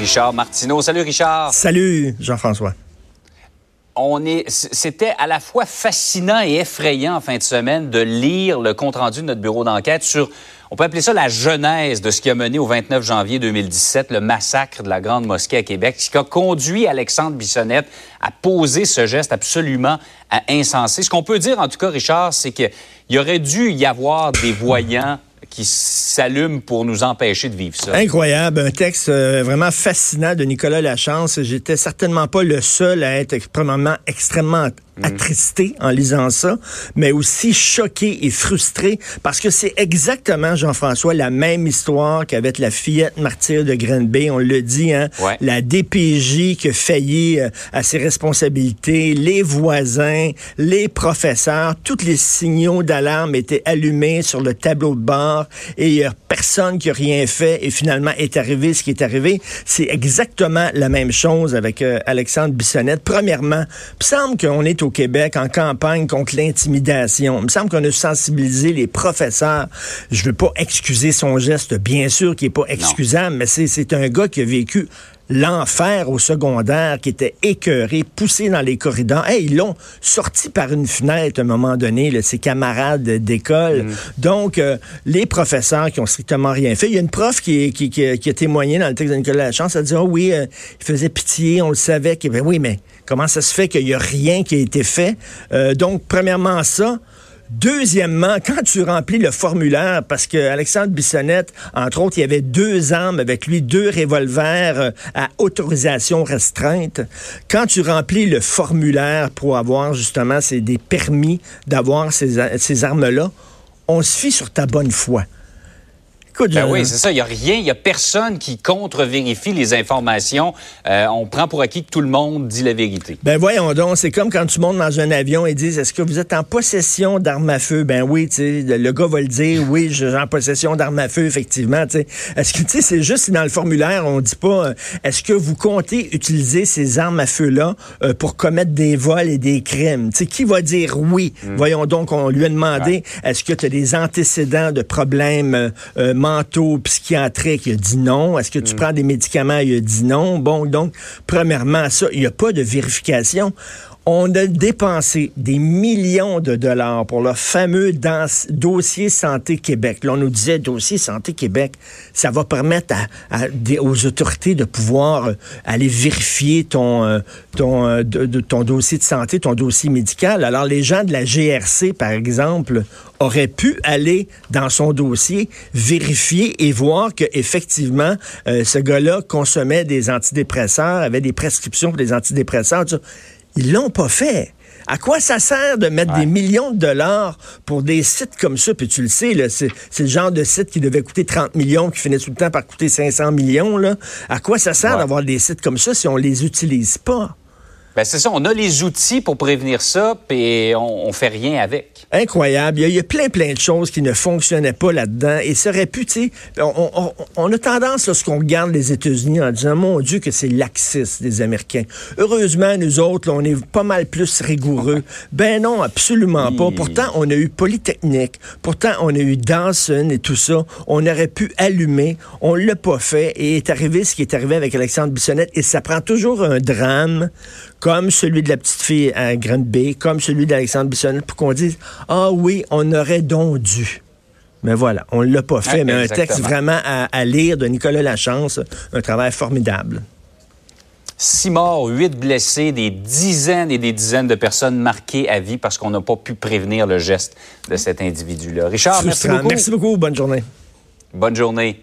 Richard Martineau. Salut Richard. Salut Jean-François. On est, c'était à la fois fascinant et effrayant en fin de semaine de lire le compte-rendu de notre bureau d'enquête sur, on peut appeler ça la genèse de ce qui a mené au 29 janvier 2017 le massacre de la Grande Mosquée à Québec, ce qui a conduit Alexandre Bissonnette à poser ce geste absolument insensé. Ce qu'on peut dire en tout cas, Richard, c'est qu'il y aurait dû y avoir des voyants qui s'allume pour nous empêcher de vivre ça. Incroyable, un texte euh, vraiment fascinant de Nicolas Lachance. J'étais certainement pas le seul à être extrêmement, extrêmement. Attristé en lisant ça, mais aussi choqué et frustré parce que c'est exactement, Jean-François, la même histoire qu'avec la fillette martyre de Granby. On le dit, hein? La DPJ qui a failli euh, à ses responsabilités, les voisins, les professeurs, tous les signaux d'alarme étaient allumés sur le tableau de bord et il y a personne qui a rien fait et finalement est arrivé ce qui est arrivé. C'est exactement la même chose avec euh, Alexandre Bissonnette. Premièrement, il semble qu'on est au Québec en campagne contre l'intimidation. Il me semble qu'on a sensibilisé les professeurs. Je veux pas excuser son geste, bien sûr, qui est pas excusable, mais c'est un gars qui a vécu l'enfer au secondaire, qui était écœuré, poussé dans les corridors. Hey, ils l'ont sorti par une fenêtre à un moment donné, ses camarades d'école. Mm. Donc, euh, les professeurs qui ont strictement rien fait. Il y a une prof qui, qui, a témoigné dans le texte de Nicolas Lachance, elle dit, oh oui, euh, il faisait pitié, on le savait. Ben oui, mais comment ça se fait qu'il n'y a rien qui a été fait? Euh, donc, premièrement, ça. Deuxièmement, quand tu remplis le formulaire, parce que Alexandre Bissonnette, entre autres, il y avait deux armes avec lui, deux revolvers euh, à autorisation restreinte. Quand tu remplis le formulaire pour avoir justement des permis d'avoir ces, ces armes-là, on se fie sur ta bonne foi ben oui, c'est ça. Il n'y a rien, il n'y a personne qui contre-vérifie les informations. Euh, on prend pour acquis que tout le monde dit la vérité. Ben voyons donc, c'est comme quand tu montes dans un avion et disent est-ce que vous êtes en possession d'armes à feu? Ben oui, tu sais, le gars va le dire, oui, je suis en possession d'armes à feu, effectivement. Est-ce que tu sais, c'est juste dans le formulaire, on dit pas euh, est-ce que vous comptez utiliser ces armes à feu-là euh, pour commettre des vols et des crimes? sais, qui va dire oui? Hmm. Voyons donc, on lui a demandé est-ce que tu as des antécédents de problèmes mentaux, psychiatriques, il a dit non. Est-ce que tu mm. prends des médicaments? Il a dit non. Bon, donc, premièrement, ça, il n'y a pas de vérification. On a dépensé des millions de dollars pour le fameux dossier Santé Québec. Là, on nous disait, dossier Santé Québec, ça va permettre aux autorités de pouvoir euh, aller vérifier ton, euh, euh, ton dossier de santé, ton dossier médical. Alors, les gens de la GRC, par exemple, auraient pu aller dans son dossier, vérifier et voir que effectivement ce gars-là consommait des antidépresseurs, avait des prescriptions pour des antidépresseurs. Ils l'ont pas fait. À quoi ça sert de mettre des millions de dollars pour des sites comme ça? Puis tu le sais, c'est le genre de site qui devait coûter 30 millions, qui finit tout le temps par coûter 500 millions. Là. À quoi ça sert d'avoir des sites comme ça si on les utilise pas? Ben c'est ça, on a les outils pour prévenir ça, puis on, on fait rien avec. Incroyable. Il y, a, plein, plein de choses qui ne fonctionnaient pas là-dedans. Et ça aurait pu, tu sais, on, on, a tendance, lorsqu'on regarde les États-Unis, en disant, mon Dieu, que c'est laxiste des Américains. Heureusement, nous autres, on est pas mal plus rigoureux. ben non, absolument pas. Pourtant, on a eu Polytechnique. Pourtant, on a eu Dawson et tout ça. On aurait pu allumer. On l'a pas fait. Et est arrivé ce qui est arrivé avec Alexandre Bissonnette. Et ça prend toujours un drame comme celui de la petite fille à Grande Bay, comme celui d'Alexandre Bissonnette, pour qu'on dise Ah oui, on aurait donc dû. Mais voilà, on ne l'a pas fait. mais un texte vraiment à, lire de Nicolas Lachance, un travail formidable. Six morts, huit blessés, des dizaines et des dizaines de personnes marquées à vie parce qu'on n'a pas pu prévenir le geste de cet individu-là. Richard, merci beaucoup. Merci beaucoup. Bonne journée. Bonne journée.